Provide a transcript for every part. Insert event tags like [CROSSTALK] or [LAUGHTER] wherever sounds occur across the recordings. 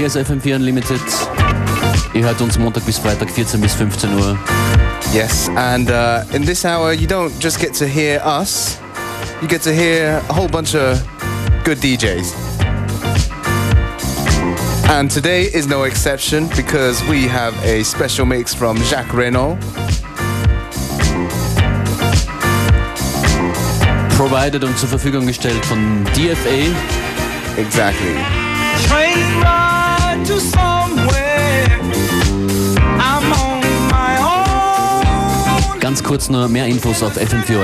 Hier ist FM4 Unlimited. Ihr hört uns Montag bis Freitag 14 bis 15 Uhr. Yes, and uh, in this hour you don't just get to hear us, you get to hear a whole bunch of good DJs. And today is no exception because we have a special mix from Jacques Renault. Provided und zur Verfügung gestellt von DFA. Exactly. Ganz kurz nur mehr Infos auf fm 4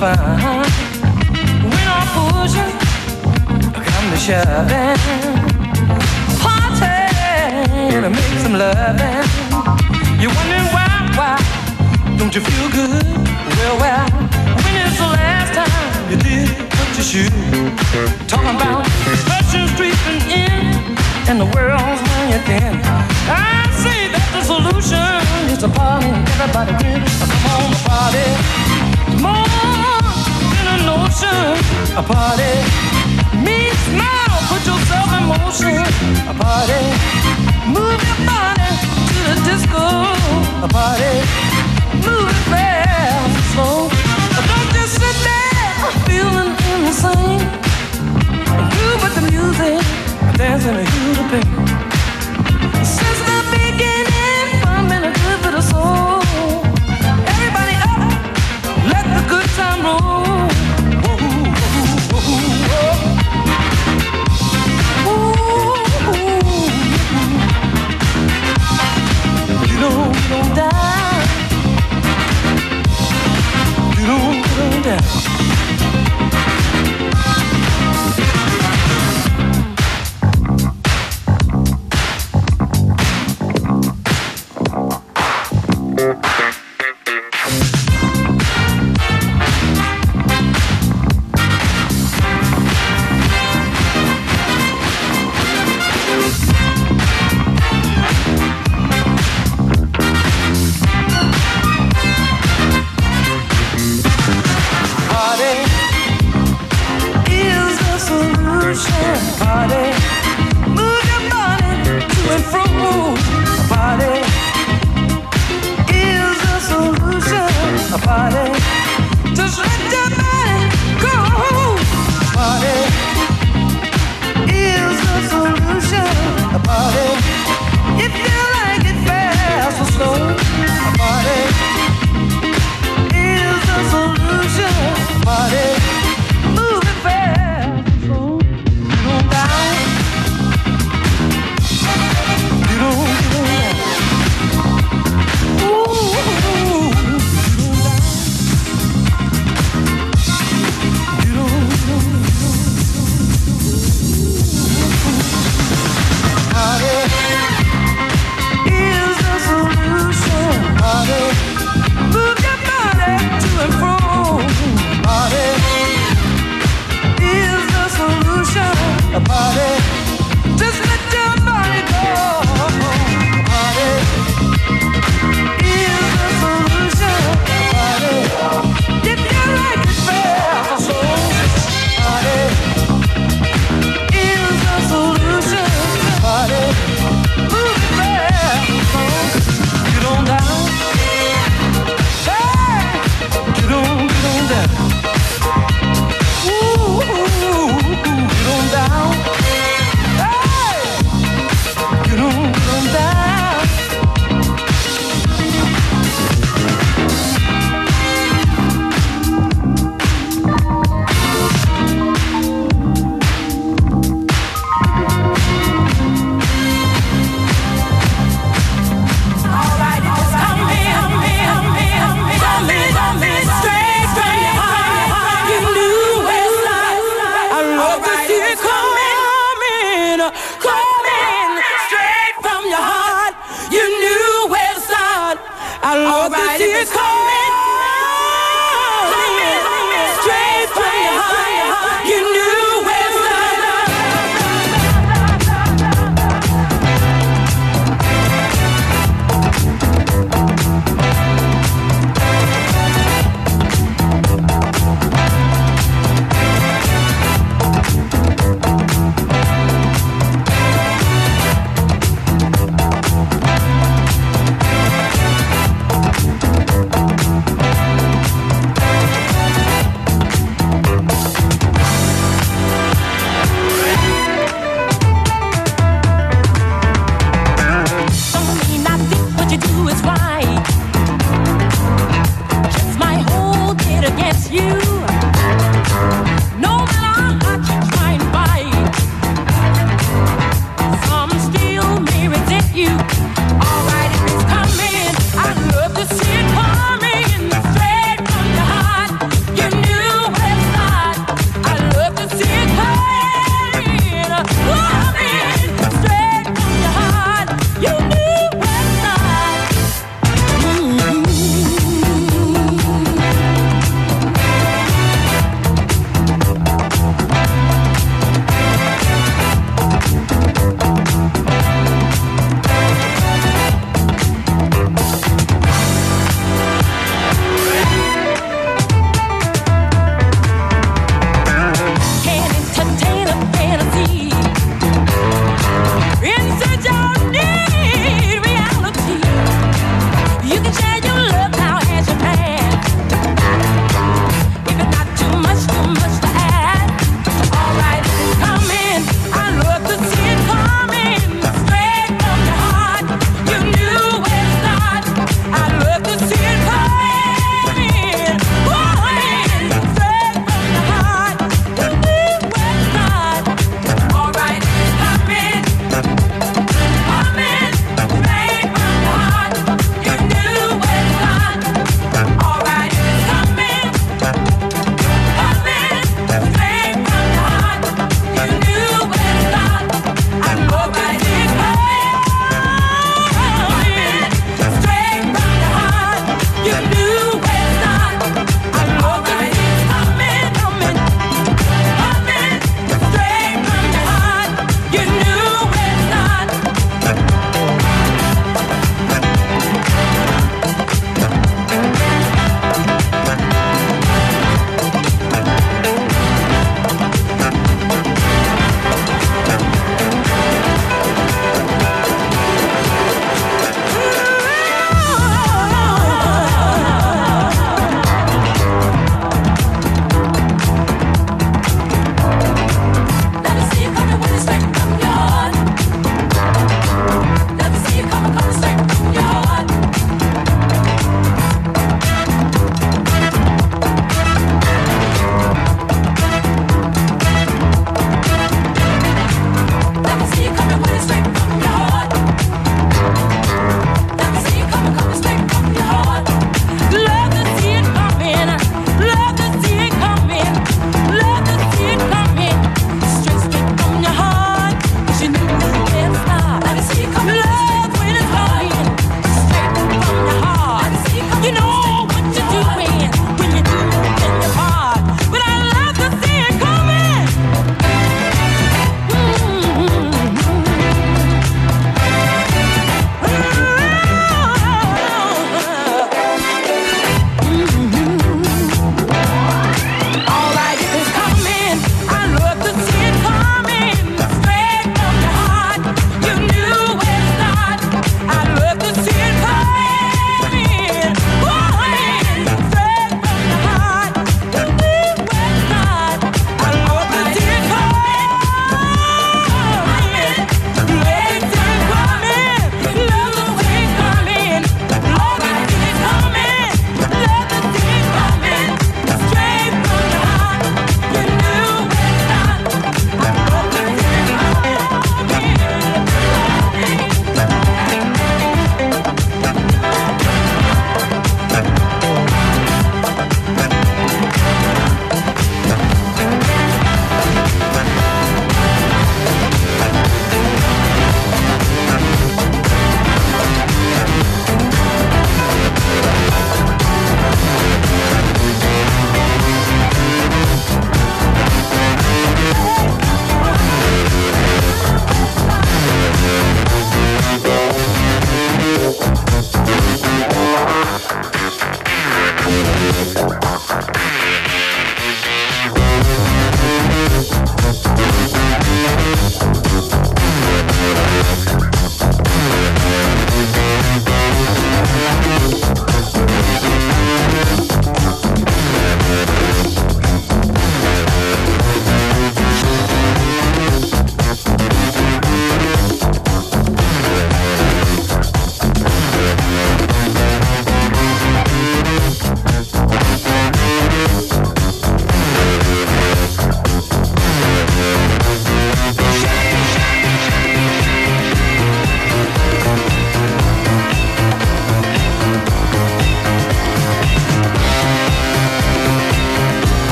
fine When I'm pushing, come to shoving Party, to make some loving You're wondering why, why Don't you feel good? Well, well When is the last time you did put your shoe? Talking about touching, creeping in And the world's running you're thin I say that the solution is a party Everybody come on, party More motion. A party means smile. Put yourself in motion. A party. Move your body to the disco. A party. Move it fast slow. Don't just sit there feeling insane. You but the music. Dancing to you to pay. Yeah.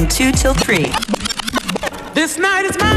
From 2 till 3. This night is mine.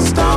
stop.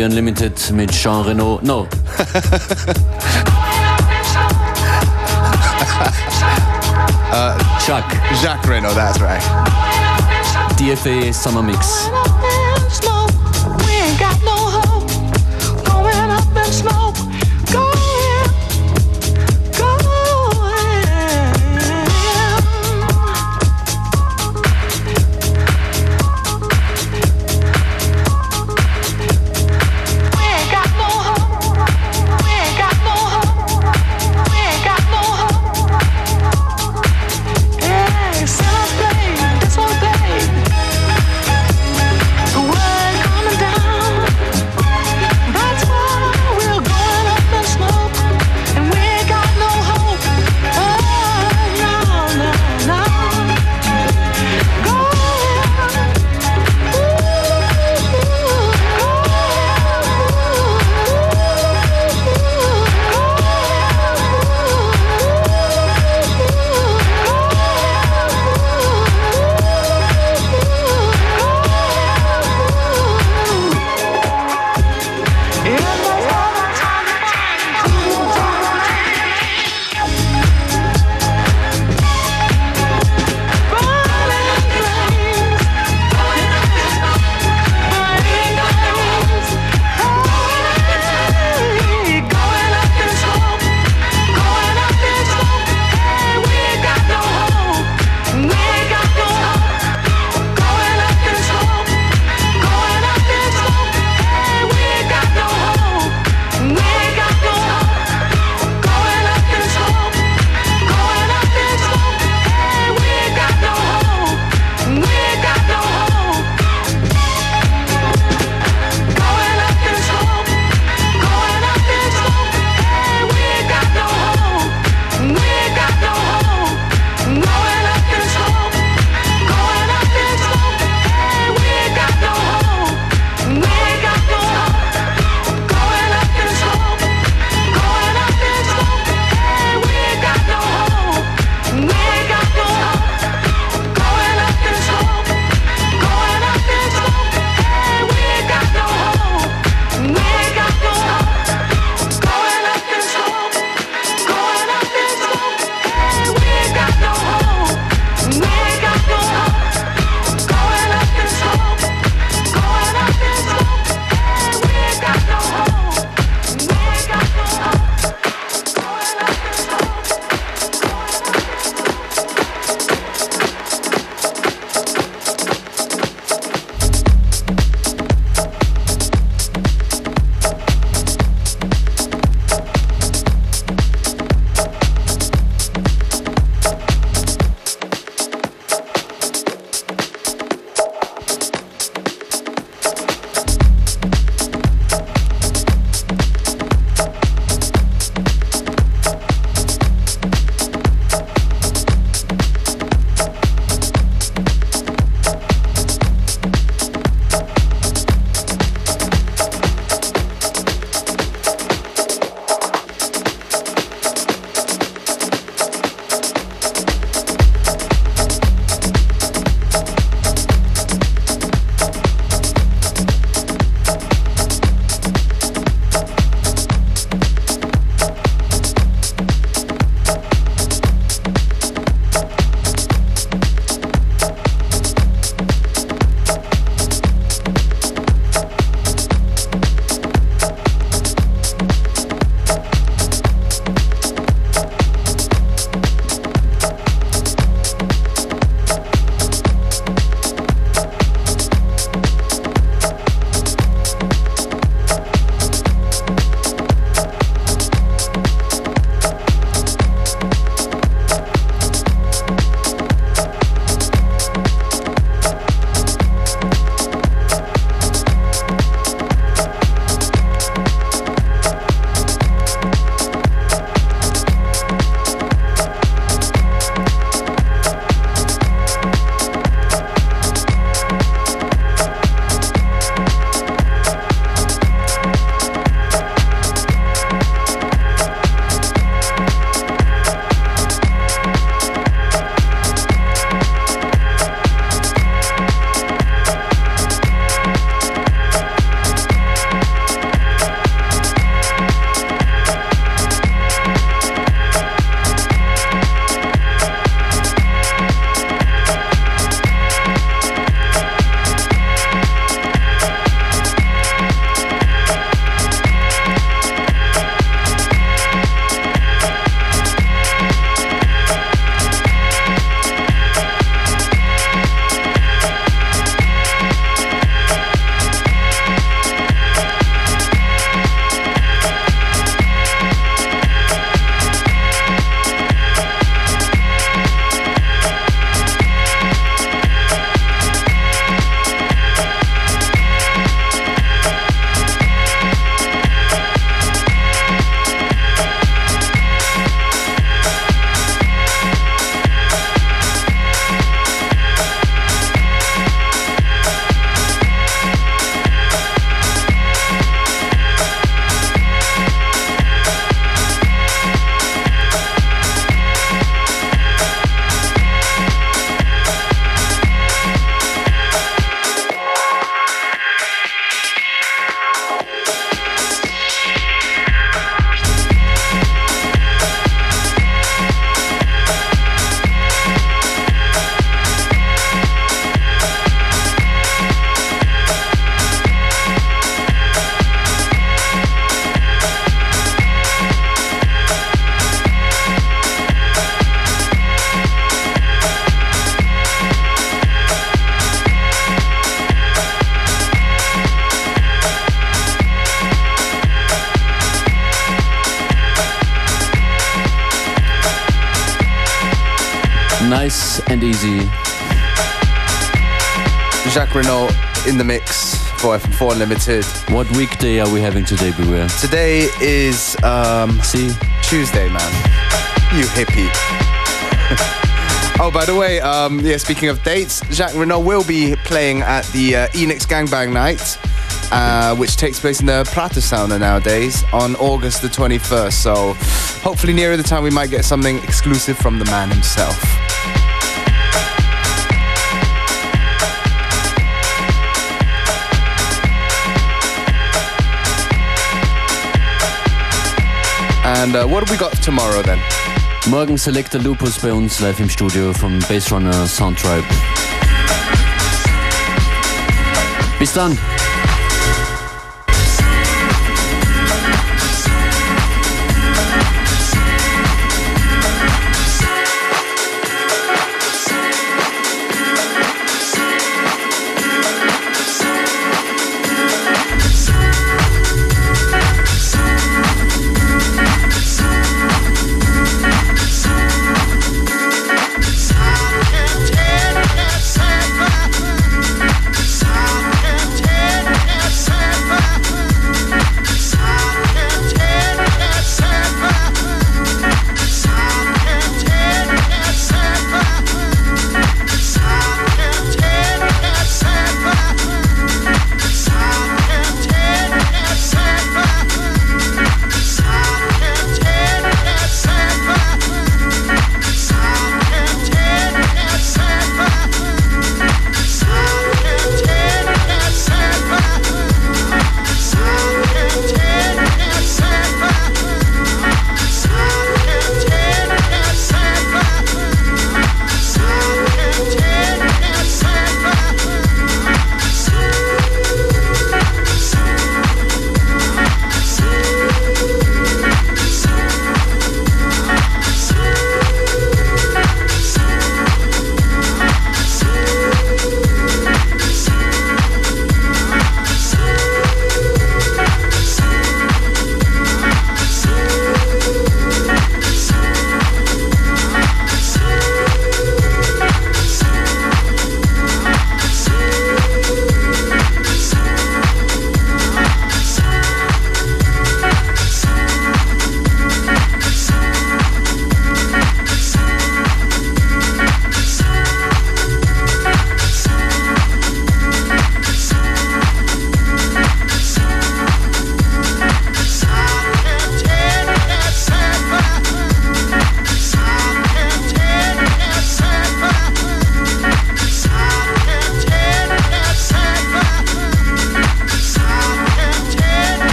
FM4 Unlimited mit Jean Reno. No. [LAUGHS] Uh, Chuck, Jacques Renault, that's right. DFA Summer Mix. Renault in the mix for FM4 Unlimited. What weekday are we having today, Beware? Today is um, See? Tuesday, man. You hippie. [LAUGHS] oh, by the way, um, yeah, speaking of dates, Jacques Renault will be playing at the uh, Enix Gangbang Night, uh, which takes place in the Prater Sauna nowadays on August the 21st. So hopefully nearer the time we might get something exclusive from the man himself. And uh, what have we got tomorrow then? Morgen Selector Lupus bei uns live im Studio vom Bassrunner Soundtribe. Bis dann!